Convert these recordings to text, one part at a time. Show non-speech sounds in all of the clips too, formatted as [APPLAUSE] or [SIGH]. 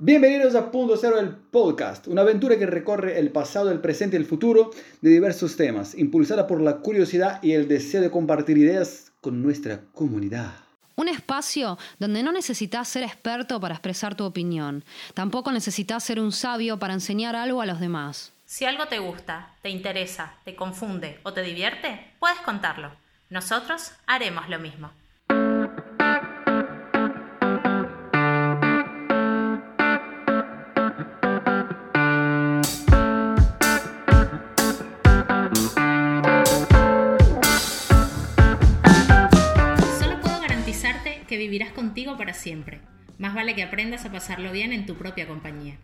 Bienvenidos a Punto Cero, el podcast, una aventura que recorre el pasado, el presente y el futuro de diversos temas, impulsada por la curiosidad y el deseo de compartir ideas con nuestra comunidad. Un espacio donde no necesitas ser experto para expresar tu opinión, tampoco necesitas ser un sabio para enseñar algo a los demás. Si algo te gusta, te interesa, te confunde o te divierte, puedes contarlo. Nosotros haremos lo mismo. Para siempre. Más vale que aprendas a pasarlo bien en tu propia compañía.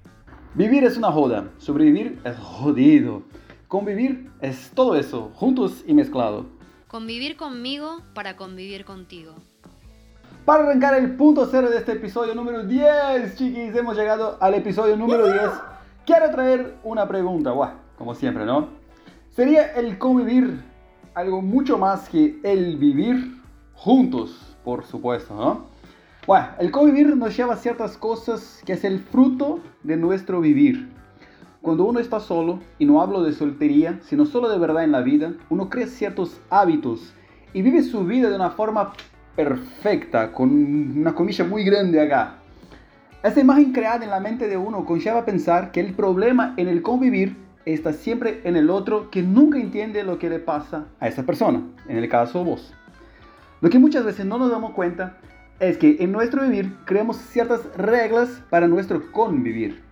Vivir es una joda, sobrevivir es jodido. Convivir es todo eso, juntos y mezclado. Convivir conmigo para convivir contigo. Para arrancar el punto cero de este episodio número 10, chiquis, hemos llegado al episodio número 10. Quiero traer una pregunta, Buah, como siempre, ¿no? ¿Sería el convivir algo mucho más que el vivir juntos, por supuesto, ¿no? Bueno, el convivir nos lleva a ciertas cosas que es el fruto de nuestro vivir. Cuando uno está solo, y no hablo de soltería, sino solo de verdad en la vida, uno crea ciertos hábitos y vive su vida de una forma perfecta, con una comilla muy grande acá. Esa imagen creada en la mente de uno conlleva pensar que el problema en el convivir está siempre en el otro que nunca entiende lo que le pasa a esa persona, en el caso vos. Lo que muchas veces no nos damos cuenta es que en nuestro vivir creamos ciertas reglas para nuestro convivir.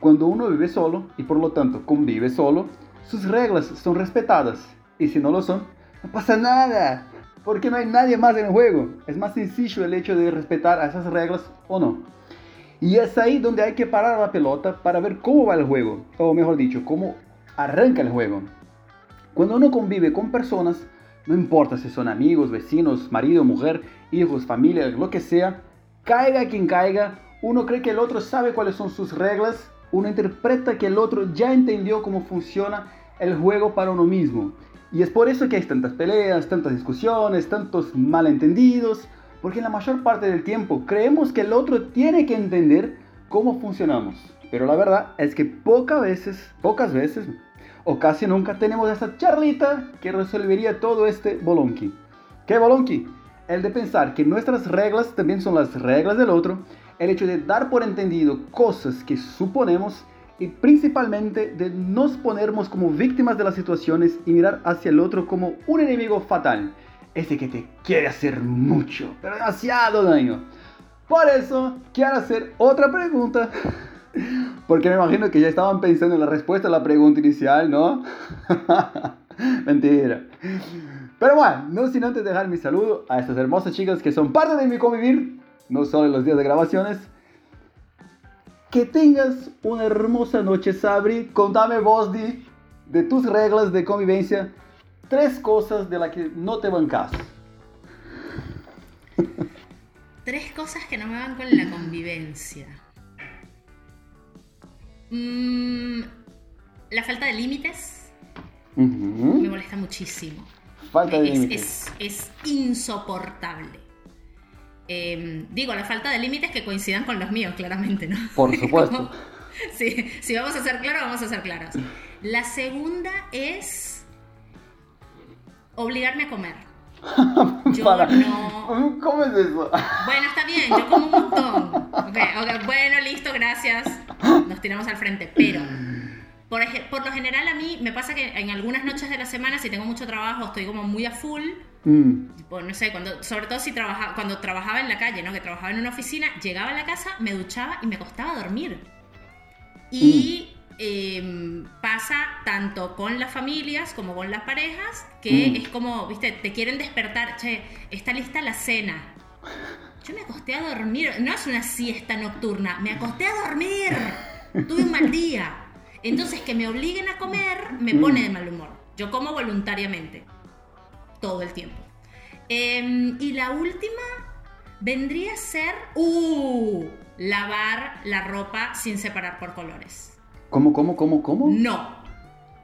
Cuando uno vive solo y por lo tanto convive solo, sus reglas son respetadas y si no lo son, no pasa nada, porque no hay nadie más en el juego. Es más sencillo el hecho de respetar esas reglas o no. Y es ahí donde hay que parar la pelota para ver cómo va el juego, o mejor dicho, cómo arranca el juego. Cuando uno convive con personas, no importa si son amigos, vecinos, marido, mujer, hijos, familia, lo que sea, caiga quien caiga, uno cree que el otro sabe cuáles son sus reglas, uno interpreta que el otro ya entendió cómo funciona el juego para uno mismo. Y es por eso que hay tantas peleas, tantas discusiones, tantos malentendidos, porque en la mayor parte del tiempo creemos que el otro tiene que entender cómo funcionamos. Pero la verdad es que pocas veces, pocas veces, o casi nunca tenemos esa charlita que resolvería todo este bolonqui. ¿Qué bolonqui? El de pensar que nuestras reglas también son las reglas del otro, el hecho de dar por entendido cosas que suponemos y principalmente de nos ponernos como víctimas de las situaciones y mirar hacia el otro como un enemigo fatal, ese que te quiere hacer mucho, pero demasiado daño. Por eso quiero hacer otra pregunta, porque me imagino que ya estaban pensando en la respuesta a la pregunta inicial, ¿no? [LAUGHS] Mentira. Pero bueno, no sin antes dejar mi saludo a estas hermosas chicas que son parte de mi convivir, no solo en los días de grabaciones. Que tengas una hermosa noche, Sabri. Contame vos, Di, de tus reglas de convivencia, tres cosas de las que no te bancas. Tres cosas que no me van con la convivencia. Mm, la falta de límites me molesta muchísimo. Falta de es, límites. es- es insoportable. Eh, digo, la falta de límites que coincidan con los míos, claramente, ¿no? Por [LAUGHS] supuesto. Como- [LAUGHS] sí, si vamos a ser claros, vamos a ser claros. La segunda es obligarme a comer. Yo Para. no. ¿Cómo es eso? Bueno, está bien, yo como un montón. Ok, ok, bueno, listo, gracias. Nos tiramos al frente. Pero, por, por lo general, a mí me pasa que en algunas noches de la semana, si tengo mucho trabajo, estoy como muy a full. Mm, Tipo, no sé, cuando, sobre todo si trabaja, cuando trabajaba en la calle, ¿no? Que trabajaba en una oficina, llegaba a la casa, me duchaba y me costaba dormir. Y em, pasa tanto con las familias como con las parejas, que Mm. es como, viste, te quieren despertar, che, está lista la cena. Yo me acosté a dormir, no es una siesta nocturna, me acosté a dormir. Tuve un mal día. Entonces que me obliguen a comer me Mm. pone de mal humor. Yo como voluntariamente todo el tiempo. Em, y la última vendría a ser, uh, lavar la ropa sin separar por colores. ¿Cómo, cómo, cómo, cómo? No,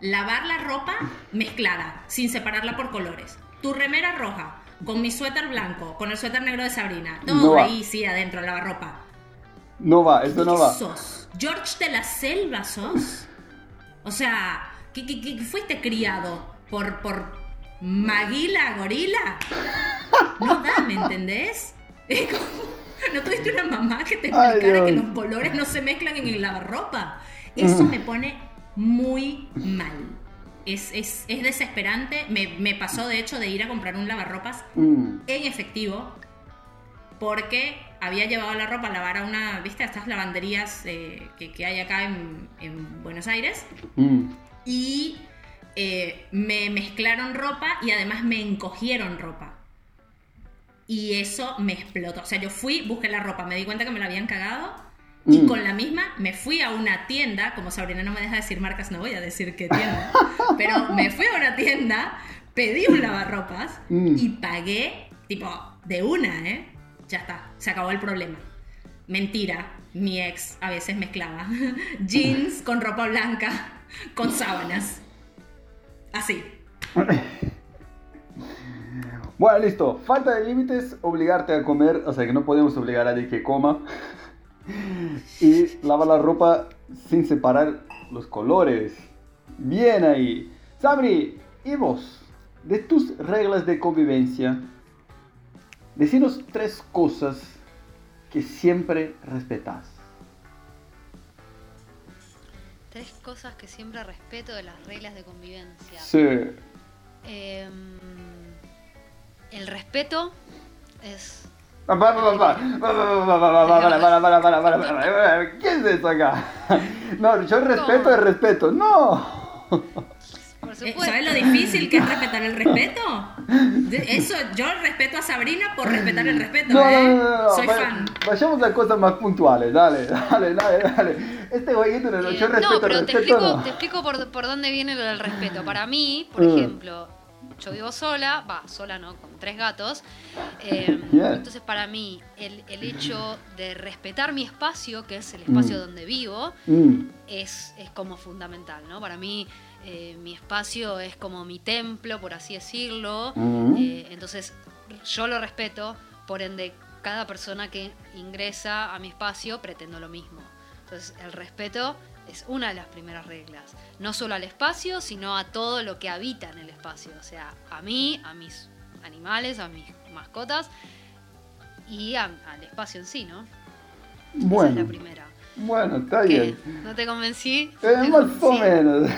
lavar la ropa mezclada, sin separarla por colores. Tu remera roja, con mi suéter blanco, con el suéter negro de Sabrina, todo No ahí, sí, adentro, lavarropa. No va, eso no ¿Qué va. sos? ¿George de la Selva sos? O sea, ¿qué, qué- qué fuiste criado? ¿Por, por Maguila Gorila? No da, ¿me entendés? ¿No tuviste una mamá que te Ay, explicara que los colores no se mezclan en el lavarropa? Eso me pone muy mal. Es, es, es desesperante. Me, me pasó, de hecho, de ir a comprar un lavarropas Mm, en efectivo porque había llevado la ropa a lavar a una, ¿viste? A estas lavanderías eh, que, que hay acá en, en Buenos Aires mm. y eh, me mezclaron ropa y además me encogieron ropa. Y eso me explotó. O sea, yo fui, busqué la ropa, me di cuenta que me la habían cagado y Mm. con la misma me fui a una tienda, como Sabrina no me deja decir marcas, no voy a decir qué tienda, [LAUGHS] pero me fui a una tienda, pedí un lavarropas Mm. y pagué, tipo, de una, ¿eh? Ya está, se acabó el problema. Mentira, mi ex a veces mezclaba [LAUGHS] jeans con ropa blanca, con sábanas. Así. Bueno, listo. Falta de límites, obligarte a comer, o sea que no podemos obligar a nadie que coma. Y lavar la ropa sin separar los colores. Bien ahí. Sabri, ¿y vos? De tus reglas de convivencia, decinos tres cosas que siempre respetas. Tres cosas que siempre respeto de las reglas de convivencia. Sí. Em, el respeto es... ¿Qué es esto acá? No, yo respeto el respeto. No. Por eh, supuesto. ¿Sabes lo difícil que es respetar el respeto? Eso, yo respeto a Sabrina por respetar el respeto, no, ¿eh? No, no, Soy fan. Vayamos a cosas más puntuales, dale, dale, dale, dale. Este jueguito yo eh, respeto No, pero el respeto, te explico, te explico por, por dónde viene el respeto. Para mí, por mm. ejemplo yo vivo sola, va, sola no, con tres gatos. eh. Entonces, para mí, el, el hecho de respetar mi espacio, que es el espacio Mm. donde vivo, Mm, es, es como fundamental, ¿no? Para mí, eh, mi espacio es como mi templo, por así decirlo. Mm. Eh, entonces, yo lo respeto, por ende, cada persona que ingresa a mi espacio pretendo lo mismo. Entonces, el respeto es una de las primeras reglas. No solo al espacio, sino a todo lo que habita en el espacio. O sea, a mí, a mis animales, a mis mascotas y a- al espacio en sí, ¿no? Esa es la Bueno, primera. bueno, está ¿Qué? bien. ¿No te convencí? Eh, ¿Te más o menos.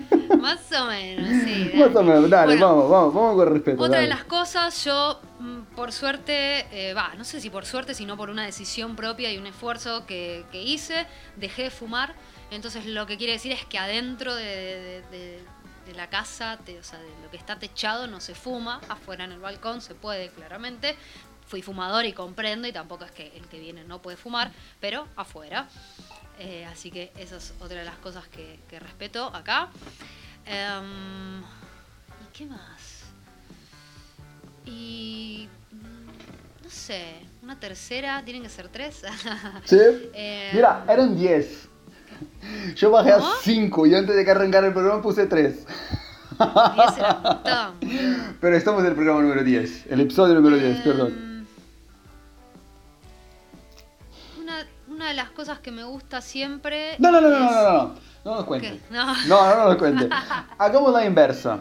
[LAUGHS] Más o menos, sí. Más o menos, dale, Bueno, vamos, vamos, vamos con respeto. Otra de las cosas, yo, mm, por suerte, eh, va, no sé si por suerte, sino por una decisión propia y un esfuerzo que, que hice, dejé de fumar. Entonces, lo que quiere decir es que adentro de, de- de- de la casa, te- o sea, de lo que está techado, no se fuma. Afuera en el balcón se puede, claramente. Fui fumador y comprendo, y tampoco es que el que viene no puede fumar, pero afuera. Eh, así que esa es otra de las cosas que, que respeto acá. Em, ¿Y qué más? Y. mm, No sé, una tercera, tienen que ser tres. [LAUGHS] ¿Sí? Eh, Mira, eran 10. Yo bajé a. 5 y antes de que arrancara el programa puse 3. diez era un montón, boludo. [LAUGHS] Pero estamos en el programa número 10, el episodio número 10, Em, perdón. Una, de las cosas que me gusta siempre. No, no, no, no, es- no, no, no, no nos cuentes. [LAUGHS] ¿Qué? No. No, no, no nos cuentes. Hagamos la inversa.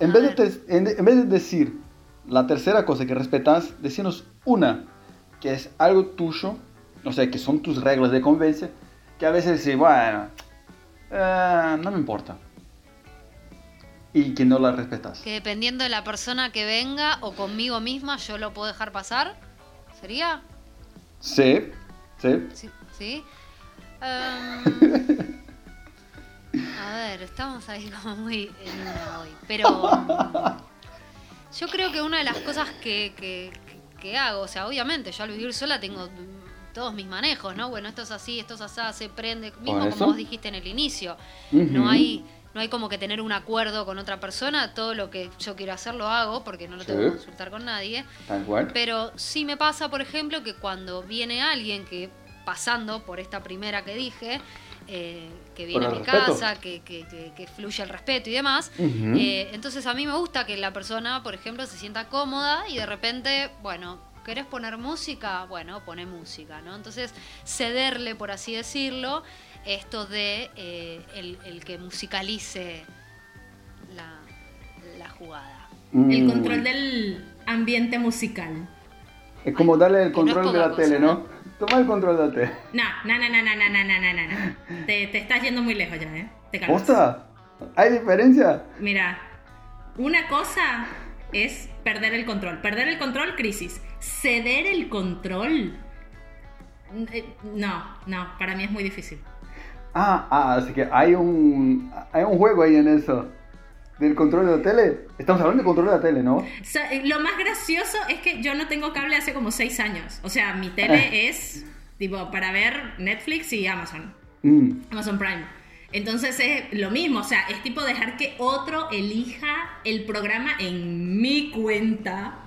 En A vez, de ver. te- en, en vez de decir la tercera cosa que respetas, decinos una que es algo tuyo, o sea, que son tus reglas de convivencia, que a veces sí, bueno, eh, no me importa. Y que no la respetas. Que dependiendo de la persona que venga o conmigo misma, yo lo puedo dejar pasar. ¿Sería? Sí, sí. Sí. ¿Sí? [LAUGHS] A ver, estamos ahí como muy en una hoy. Pero yo creo que una de las cosas que, que- que- hago, o sea, obviamente, yo al vivir sola tengo todos mis manejos, ¿no? Bueno, esto es así, esto es así, se prende, mismo como vos dijiste en el inicio. No hay no hay como que tener un acuerdo con otra persona, todo lo que yo quiero hacer lo hago porque no lo tengo Sí. que consultar con nadie. Tal cual. Pero sí me pasa, por ejemplo, que cuando viene alguien que pasando por esta primera que dije, eh, que viene a mi respeto. casa, que, que- que- que fluye el respeto y demás, eh, entonces a mí me gusta que la persona, por ejemplo, se sienta cómoda y de repente, bueno, ¿Querés poner música? Bueno, pone música, ¿no? Entonces, cederle, por así decirlo, esto de eh, el, el que musicalice la, la jugada. El Mm. control del ambiente musical. Es como darle el no control de la cosa, tele, ¿no? ¿no? Toma el control de la tele. [LAUGHS] No, no, no, no, no, no, no, no, no. Te, te estás yendo muy lejos ya, ¿eh? Te. ¿Posta? ¿Hay diferencia? Mira, una cosa es perder el control. Perder el control, crisis. Ceder el control. eh, No, no, para mí es muy difícil. Ah, ah, así que hay un, hay un juego ahí en eso. Del control de la tele. Estamos hablando de control de la tele, ¿no? O sea, eh, lo más gracioso es que yo no tengo cable hace como seis años. O sea, mi tele es tipo para ver Netflix y Amazon. Mm. Amazon Prime. Entonces es lo mismo, o sea, es tipo dejar que otro elija el programa en mi cuenta,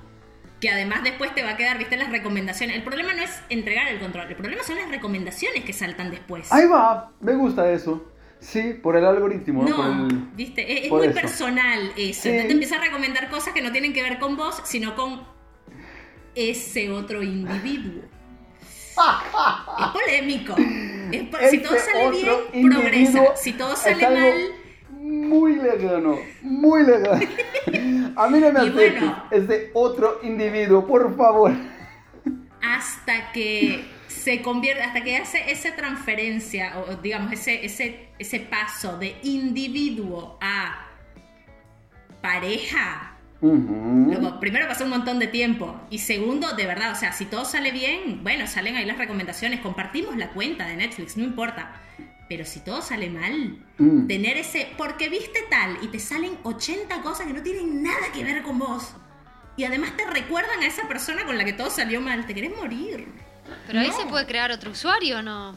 que además después te va a quedar, viste, las recomendaciones. El problema no es entregar el control, el problema son las recomendaciones que saltan después. Ahí va, me gusta eso. Sí, por el algoritmo, ¿no? Por el- viste, es, muy eso. personal eso. Sí. Entonces te empieza a recomendar cosas que no tienen que ver con vos, sino con ese otro individuo. [LAUGHS] es polémico. Es po- si todo sale bien, progresa. Si todo sale mal, Muy lejano, muy lejano. A mí no me aceptes bueno. ese otro individuo, por favor. hasta que se convierte, hasta que hace esa transferencia, o digamos, ese, ese, ese paso de individuo a pareja. Luego, primero pasó un montón de tiempo. Y segundo, de verdad, o sea, si todo sale bien, bueno, salen ahí las recomendaciones, compartimos la cuenta de Netflix, no importa. Pero si todo sale mal, Mm. tener ese, porque viste tal, y te salen 80 cosas que no tienen nada que ver con vos. Y además te recuerdan a esa persona con la que todo salió mal, te querés morir. Pero ahí No. se puede crear otro usuario, ¿o ¿no?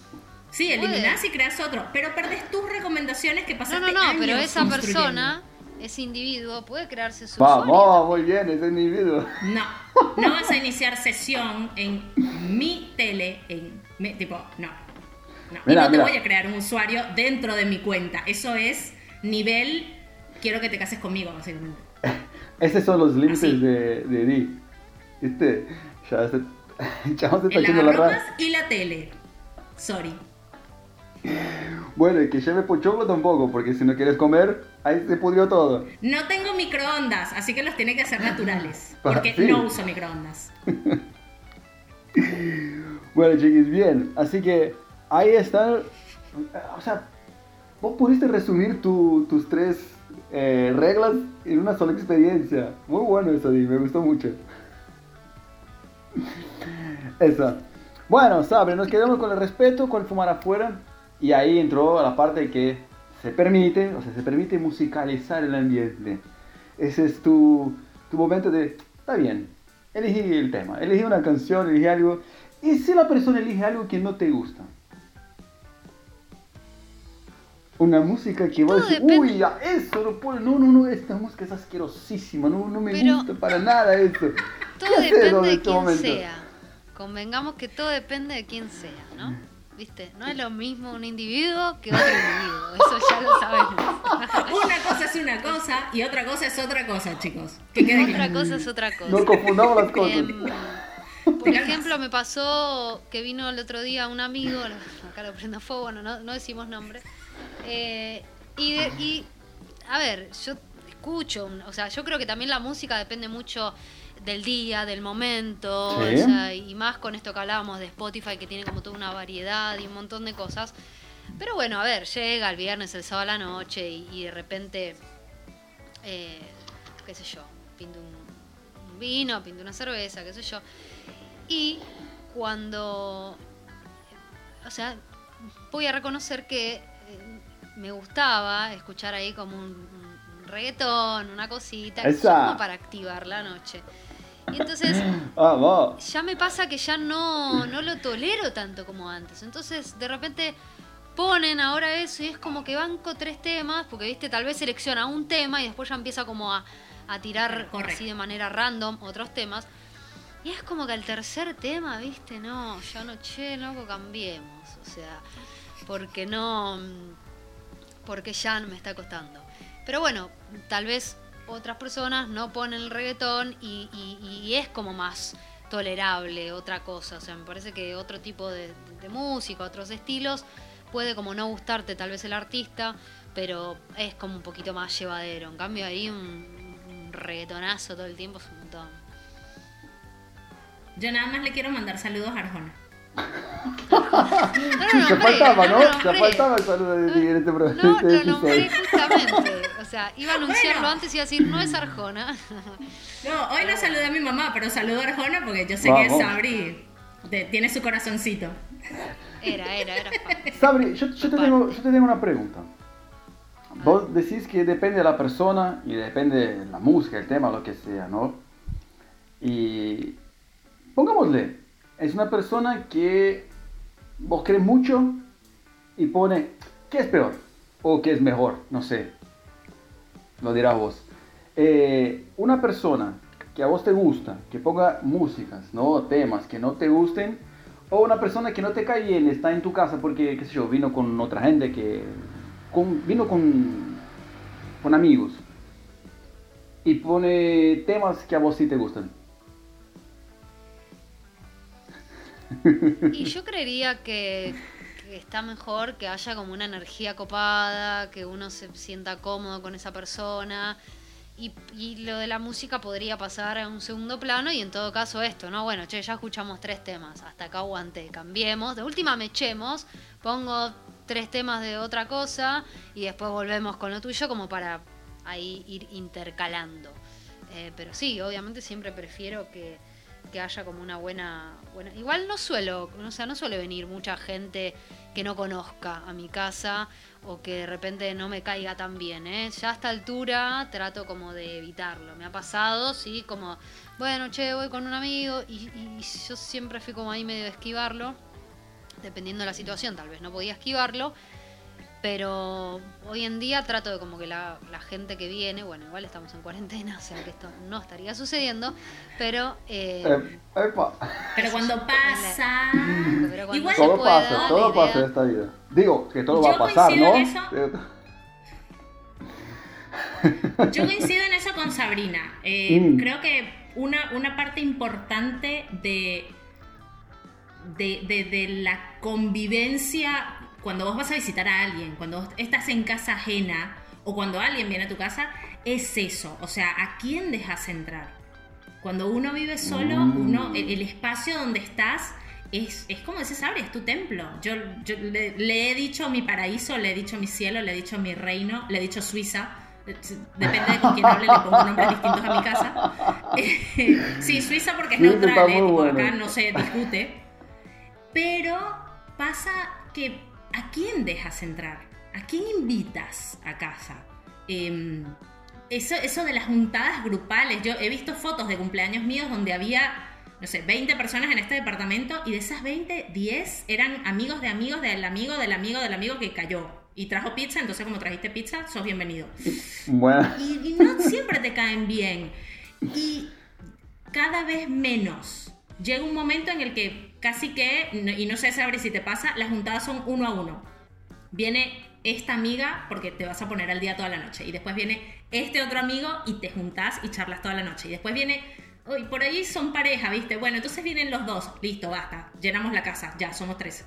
Sí, eliminás y creas otro, pero perdés tus recomendaciones que No, pasaste no, no, pero años esa persona, ese individuo, puede crearse su usuario. Vamos, muy bien, ese individuo. No, no vas a iniciar sesión en mi tele, en mi- tipo, no. No. Mira, y no mira. te voy a crear un usuario dentro de mi cuenta. Eso es nivel, quiero que te cases conmigo, básicamente. [LAUGHS] Esos son los límites de, de Di. ¿Viste? Ya se, [LAUGHS] ya se está haciendo la rara. y la tele. Sorry. Bueno, y que lleve pochoclo tampoco, porque si no quieres comer, ahí se pudrió todo. No tengo microondas, así que los tiene que hacer naturales. [LAUGHS] Ah, Porque sí. no uso microondas. Bueno, chiquis, bien. Así que ahí están. O sea, vos pudiste resumir tu- tus tres eh, reglas en una sola experiencia. Muy bueno eso, me gustó mucho. [LAUGHS] Esa. Bueno, Sabre, nos quedamos con el respeto, con el fumar afuera. Y ahí entró la parte que se permite, o sea, se permite musicalizar el ambiente. Ese es tu, tu momento de, está bien, elegí el tema, elegí una canción, elegí algo. Y si la persona elige algo que no te gusta. Una música que Todo decís, depende. uy, a eso no puedo, no, no, no, esta música es asquerosísima, no, no me Pero- gusta para nada esto. Todo ¿Qué haces depende en de este quién momento? sea. Convengamos que todo depende de quién sea, ¿no? ¿Viste? No es lo mismo un individuo que otro individuo. Eso ya lo sabemos. [LAUGHS] Una cosa es una cosa y otra cosa es otra cosa, chicos. Que quede otra claro. cosa es otra cosa. No confundamos las cosas. [LAUGHS] Por ejemplo, me pasó que vino el otro día un amigo, [LAUGHS] acá lo prendo fuego, bueno, no, no decimos nombre, eh, y, de- y, a ver, yo escucho, o sea, yo creo que también la música depende mucho del día, del momento, Sí. o sea, y más con esto que hablábamos de Spotify, que tiene como toda una variedad y un montón de cosas. Pero bueno, a ver, llega el viernes, el sábado a la noche y, y de repente, eh, qué sé yo, pinto un, un vino, pinto una cerveza, qué sé yo. Y cuando, o sea, voy a reconocer que me gustaba escuchar ahí como un, un reggaetón, una cosita, como para activar la noche. Y entonces [GASPS] Vamos. ya me pasa que ya no, no lo tolero tanto como antes. Entonces, de repente ponen ahora eso y es como que banco tres temas, porque viste, tal vez selecciona un tema y después ya empieza como a, a tirar Correcto. así de manera random otros temas. Y es como que al tercer tema, viste, no, ya no, che, loco, cambiemos. O sea, porque no. Porque ya me está costando. Pero bueno, tal vez otras personas no ponen el reggaetón y, y- y es como más tolerable, otra cosa. O sea, me parece que otro tipo de, de música, otros estilos, puede como no gustarte tal vez el artista, pero es como un poquito más llevadero. En cambio ahí un, un reggaetonazo todo el tiempo es un montón. Yo nada más le quiero mandar saludos a Arjona. [LAUGHS] Sí, te faltaba, ¿no? Te faltaba el saludo de ti en este programa. No, este lo nombré justamente. O sea, iba a anunciarlo Bueno. antes y iba a decir, no es Arjona. No, hoy no saludé a mi mamá, pero saludo a Arjona porque yo sé Vamos. que Sabri te- tiene su corazoncito. Era, era, era. Sabri, yo, yo te tengo, yo te tengo una pregunta. Vos decís que depende de la persona y depende de la música, el tema, lo que sea, ¿no? Y pongámosle, es una persona que vos crees mucho y pone, ¿qué es peor? O ¿qué es mejor? No sé. Lo dirás vos. Eh, una persona que a vos te gusta, que ponga músicas, ¿no? Temas que no te gusten, o una persona que no te cae bien, está en tu casa porque, qué sé yo, vino con otra gente que... con- vino con, con amigos. Y pone temas que a vos sí te gustan. Y yo creería que, está mejor que haya como una energía copada, que uno se sienta cómodo con esa persona. Y, lo de la música podría pasar a un segundo plano y en todo caso esto, ¿no? Bueno, che, ya escuchamos tres temas, hasta acá aguanté, cambiemos, de última me echemos, pongo tres temas de otra cosa y después volvemos con lo tuyo como para ahí ir intercalando. Eh, pero sí, obviamente siempre prefiero que, que haya como una buena, buena. Igual no suelo, o sea, no suele venir mucha gente que no conozca a mi casa o que de repente no me caiga tan bien, ¿eh? Ya a esta altura trato como de evitarlo. Me ha pasado, sí, como, bueno, che, voy con un amigo y, y yo siempre fui como ahí medio de esquivarlo, dependiendo de la situación, tal vez no podía esquivarlo. Pero hoy en día trato de como que la, la gente que viene, bueno, igual estamos en cuarentena, [LAUGHS] o sea que esto no estaría sucediendo, pero... eh, Eh, epa. Pero cuando [LAUGHS] pasa. pero cuando Igual se Todo pueda, pasa, todo idea- pasa en esta vida. Digo, que todo Yo va a pasar, ¿no? en eso. Eh, [LAUGHS] Yo coincido en eso con Sabrina. Eh, Mm. Creo que una, una parte importante de, de, de- de la convivencia, cuando vos vas a visitar a alguien, cuando vos estás en casa ajena o cuando alguien viene a tu casa, es eso. O sea, ¿a quién dejas entrar? Cuando uno vive solo, Mm. uno, el, el espacio donde estás es, es como dice Sabri, es tu templo. Yo, yo le, le he dicho mi paraíso, le he dicho mi cielo, le he dicho mi reino, le he dicho Suiza. Depende de con quién hable, le pongo nombres distintos a mi casa. [LAUGHS] sí, Suiza porque es neutral, ¿eh? bueno. acá no se discute. Pero pasa que ¿a quién dejas entrar? ¿A quién invitas a casa? Em, eso, eso de las juntadas grupales, yo he visto fotos de cumpleaños míos donde había, no sé, 20 personas en este departamento y de esas 20, 10 eran amigos de amigos del amigo del amigo del amigo que cayó y trajo pizza, entonces como trajiste pizza, sos bienvenido. Bueno, Y, y no siempre te caen bien. Y cada vez menos. Llega un momento en el que casi que, y no sé saber si te pasa, las juntadas son uno a uno. Viene esta amiga porque te vas a poner al día toda la noche. Y después viene este otro amigo y te juntás y charlas toda la noche. Y después viene, uy, por ahí son pareja, ¿viste? Bueno, entonces vienen los dos. Listo, basta. Llenamos la casa. Ya, somos tres.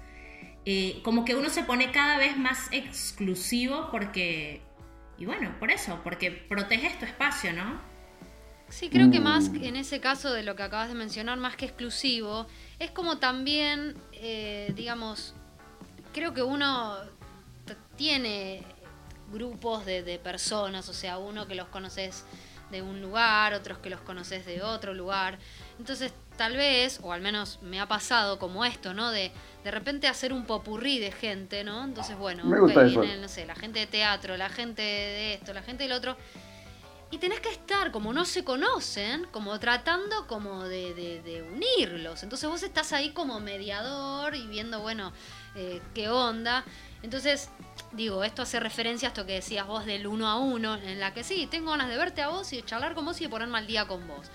Eh, como que uno se pone cada vez más exclusivo porque... Y bueno, por eso, porque proteges tu espacio, ¿no? Sí, creo que más Mm. en ese caso de lo que acabas de mencionar, más que exclusivo, es como también, eh, digamos, creo que uno tiene grupos de, de personas, o sea, uno que los conoces de un lugar, otros que los conoces de otro lugar. Entonces, tal vez, o al menos me ha pasado como esto, ¿no? De de repente hacer un popurrí de gente, ¿no? Entonces, bueno, Me gusta ok, eso. viene, no sé, la gente de teatro, la gente de esto, la gente del otro. Y tenés que estar, como no se conocen, como tratando como de, unirlos. Entonces vos estás ahí como mediador y viendo, bueno, eh, qué onda. Entonces, digo, esto hace referencia a esto que decías vos del uno a uno, en la que sí, tengo ganas de verte a vos y de charlar con vos y de ponerme al día con vos.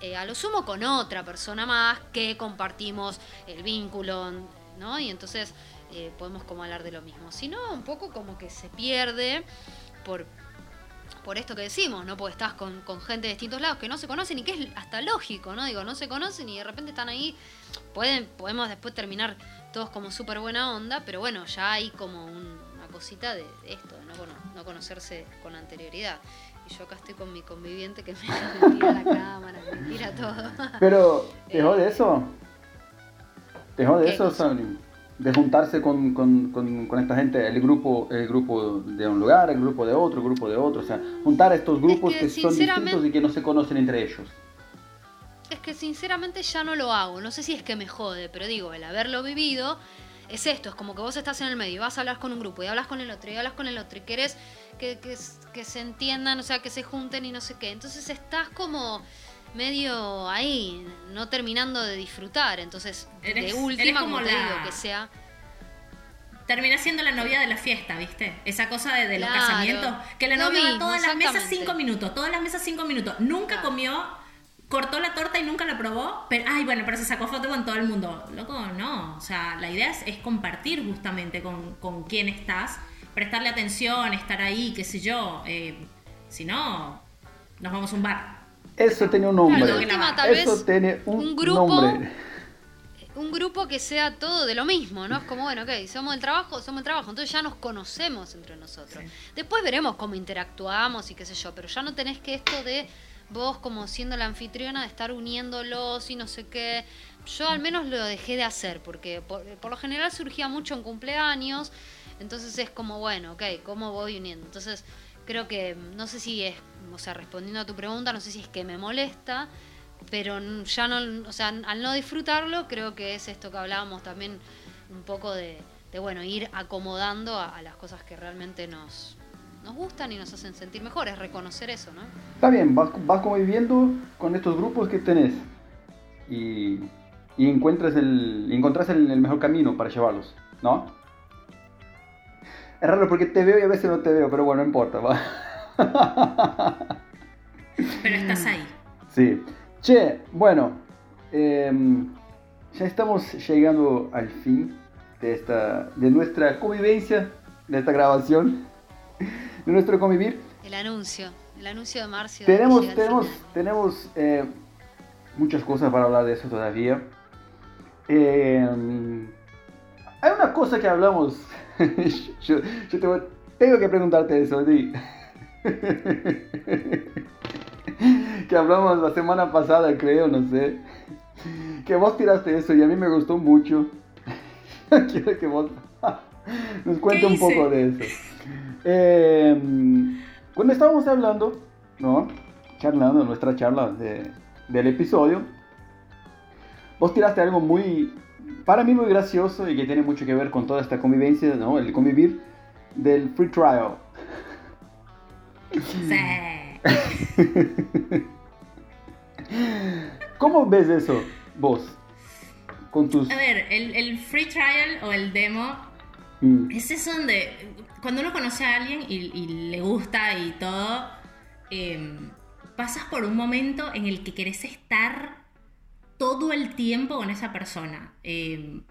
Eh, a lo sumo con otra persona más que compartimos el vínculo, ¿no? Y entonces eh, podemos como hablar de lo mismo. Si no, un poco como que se pierde por por esto que decimos, ¿no? Porque estás con, con gente de distintos lados que no se conocen y que es hasta lógico, ¿no? Digo, no se conocen y de repente están ahí. Pueden, podemos después terminar todos como súper buena onda, pero bueno, ya hay como un- una cosita de, esto, de no, cono- no conocerse con anterioridad. Y yo acá estoy con mi conviviente que me, [LAUGHS] tira la cámara, me tira todo. Pero, ¿te jode eso? ¿Te jode ¿Qué eso, cosa? De juntarse con, con, con, con esta gente, el grupo, el grupo de un lugar, el grupo de otro, el grupo de otro. O sea, juntar estos grupos que, que, son distintos y que no se conocen entre ellos. Es que sinceramente ya no lo hago. No sé si es que me jode, pero digo, el haberlo vivido es esto. Es como que vos estás en el medio y vas a hablar con un grupo y hablas con el otro y hablas con el otro y querés que, que se entiendan, o sea, que se junten y no sé qué. Entonces estás como medio ahí, no terminando de disfrutar. Entonces, Eres- de última, como como, te la- digo, que sea... Termina siendo la novia de la fiesta, ¿viste? Esa cosa de, de los casamientos. Que la novia mismo, todas las mesas cinco minutos, todas las mesas cinco minutos. Nunca Claro. comió, cortó la torta y nunca la probó. Pero, ay, bueno, pero se sacó foto con todo el mundo. Loco, no. O sea, la idea es, es compartir justamente con, con quién estás, prestarle atención, estar ahí, qué sé yo. Eh, si no, nos vamos a un bar. Eso tiene un nombre. Claro, última, tal Eso vez tiene un, un grupo nombre. un grupo que sea todo de lo mismo, ¿no? Es como, bueno, ok, somos el trabajo, somos el trabajo, entonces ya nos conocemos entre nosotros. Sí. Después veremos cómo interactuamos y qué sé yo, pero ya no tenés que esto de vos como siendo la anfitriona de estar uniéndolos y no sé qué. Yo al menos lo dejé de hacer, porque por, por lo general surgía mucho en cumpleaños, entonces es como, bueno, ok, ¿cómo voy uniendo? Entonces creo que, no sé si es, o sea, respondiendo a tu pregunta, no sé si es que me molesta, pero ya no, o sea, al no disfrutarlo, creo que es esto que hablábamos también un poco de, bueno, ir acomodando a, las cosas que realmente nos, nos gustan y nos hacen sentir mejores, reconocer eso, ¿no? Está bien, vas, vas conviviendo con estos grupos que tenés y, encuentras el, encontrás el mejor camino para llevarlos, ¿no? Es raro porque te veo y a veces no te veo, pero bueno, no importa, va. Pero estás ahí. Sí. Che, bueno, em, ya estamos llegando al fin de, esta, de nuestra convivencia, de esta grabación, de nuestro convivir. El anuncio, el anuncio de Marcio. Tenemos, tenemos, tenemos eh, muchas cosas para hablar de eso todavía. Eh, hay una cosa que hablamos. [LAUGHS] yo yo te voy- tengo que preguntarte eso, Di. [LAUGHS] que hablamos la semana pasada, creo, no sé. Que vos tiraste eso y a mí me gustó mucho. [LAUGHS] Quiero que vos nos cuente ¿Qué un poco de eso. Eh, cuando estábamos hablando, ¿no? Charlando, nuestra charla de- del episodio, vos tiraste algo muy, para mí muy gracioso y que tiene mucho que ver con toda esta convivencia, ¿no? El convivir del free trial. Sí. [LAUGHS] ¿Cómo ves eso vos? Con tus... A ver, el, el free trial o el demo Mm, es eso donde cuando uno conoce a alguien y, y le gusta y todo, em, pasas por un momento en el que querés estar todo el tiempo con esa persona. Em,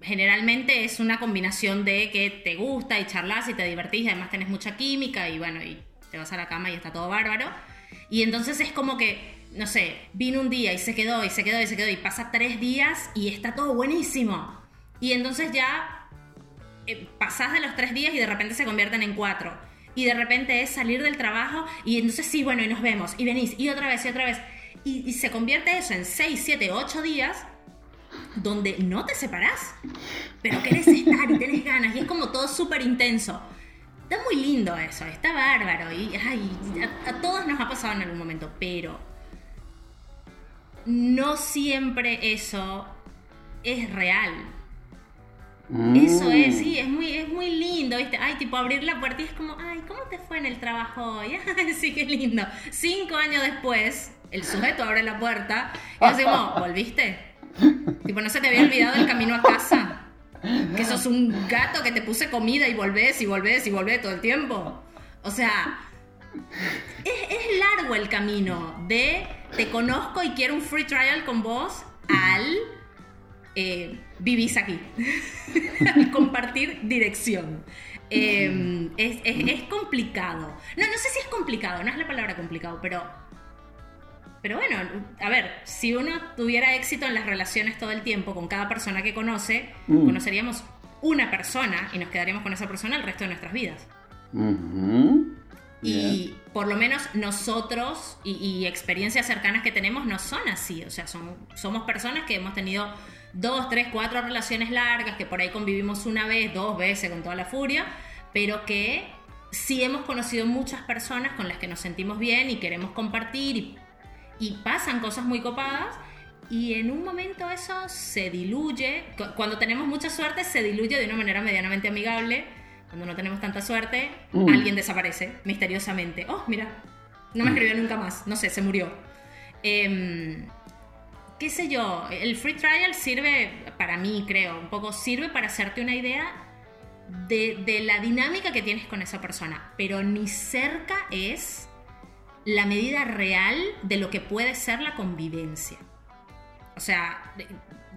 generalmente es una combinación de que te gusta y charlas y te divertís y además tenés mucha química y bueno, y te vas a la cama y está todo bárbaro. Y entonces es como que, no sé, vino un día y se quedó y se quedó y se quedó y pasa tres días y está todo buenísimo. Y entonces ya eh, pasás de los tres días y de repente se convierten en cuatro. Y de repente es salir del trabajo y entonces sí, bueno, y nos vemos, y venís, y otra vez, y otra vez. Y, y se convierte eso en seis, siete, ocho días donde no te separás, pero querés estar y tenés ganas, y es como todo súper intenso. Está muy lindo eso, está bárbaro, y ay, a, a todos nos ha pasado en algún momento, pero no siempre eso es real. Eso es, sí, es muy, es muy lindo, ¿viste? Ay, tipo abrir la puerta y es como, ay, ¿cómo te fue en el trabajo hoy? [LAUGHS] Ay, sí, qué lindo. Cinco años después, el sujeto abre la puerta y como, [LAUGHS] ¿volviste? tipo, ¿no se te había olvidado el camino a casa? Que sos un gato que te puse comida y volvés y volvés y volvés todo el tiempo. O sea, es, es largo el camino de te conozco y quiero un free trial con vos al eh, vivís aquí. [LAUGHS] Compartir dirección. Eh, es, es- es complicado. No, no sé si es complicado, no es la palabra complicado, pero. Pero bueno, a ver, si uno tuviera éxito en las relaciones todo el tiempo con cada persona que conoce, Mm. conoceríamos una persona y nos quedaríamos con esa persona el resto de nuestras vidas. Ujú. Bien. Y por lo menos nosotros y, y experiencias cercanas que tenemos no son así. O sea, son, somos personas que hemos tenido dos, tres, cuatro relaciones largas, que por ahí convivimos una vez, dos veces con toda la furia, pero que sí hemos conocido muchas personas con las que nos sentimos bien y queremos compartir y, y pasan cosas muy copadas. Y en un momento eso se diluye. Cu- Cuando tenemos mucha suerte, se diluye de una manera medianamente amigable. Cuando no tenemos tanta suerte, Mm. alguien desaparece misteriosamente. Oh, mira, no me escribió nunca más. No sé, se murió. Em, ¿Qué sé yo? El free trial sirve, para mí creo, un poco sirve para hacerte una idea de, de la dinámica que tienes con esa persona. Pero ni cerca es la medida real de lo que puede ser la convivencia. O sea,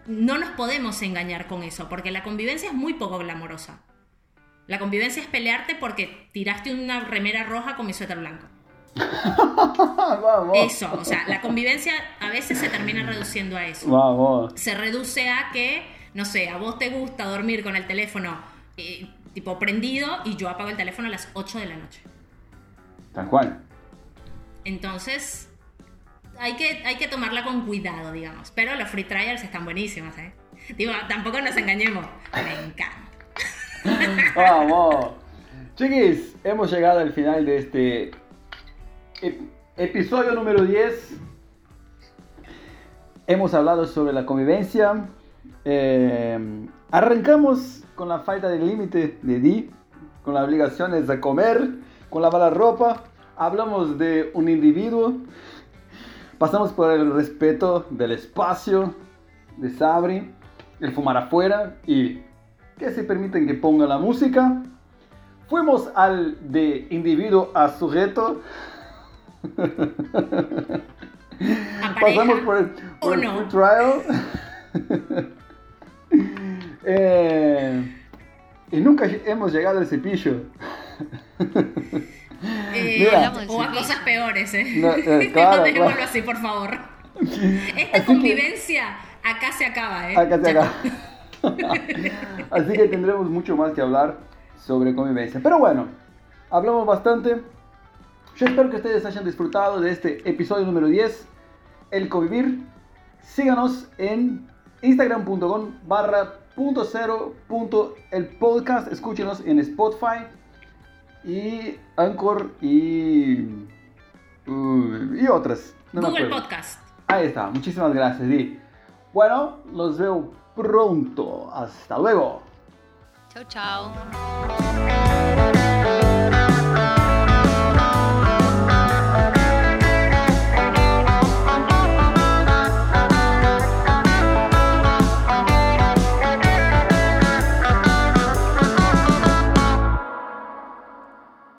no nos podemos engañar con eso, porque la convivencia es muy poco glamorosa. La convivencia es pelearte porque tiraste una remera roja con mi suéter blanco. [LAUGHS] Vamos. Eso, o sea, la convivencia a veces se termina reduciendo a eso. Vamos. Se reduce a que, no sé, a vos te gusta dormir con el teléfono eh, tipo prendido y yo apago el teléfono a las 8 de la noche. Tal cual. Entonces, hay que, hay que tomarla con cuidado, digamos. Pero los free trials están buenísimos, ¿eh? Digo, tampoco nos engañemos. Me encanta. [LAUGHS] Vamos. Chiquis, hemos llegado al final de este ep- episodio número 10. Hemos hablado sobre la convivencia. Eh, arrancamos con la falta de límite de Di, con las obligaciones de comer, con lavar la ropa. Hablamos de un individuo. Pasamos por el respeto del espacio de Sabri, el fumar afuera y que se permiten que ponga la música. Fuimos al de individuo a sujeto. [LAUGHS] Pasamos por el, por trial. [LAUGHS] Eh, y nunca hemos llegado al cepillo. [LAUGHS] Eh, [LAUGHS] o a cosas peores, ¿eh? No, eh, [LAUGHS] claro, no dejémoslo claro. así, por favor. [LAUGHS] Así Esta que- convivencia acá se acaba, ¿eh? Acá se Ya acaba. Así que tendremos mucho más que hablar sobre convivencia. Pero bueno, hablamos bastante. Yo espero que ustedes hayan disfrutado de este episodio número 10, El Convivir. Síganos en instagram.com barra punto cero punto el podcast. Escúchenos en Spotify y Anchor y, uh, y otras. No Google. Podcast. Ahí está, muchísimas gracias, Di. Bueno, los veo pronto. Hasta luego. Chau, chau.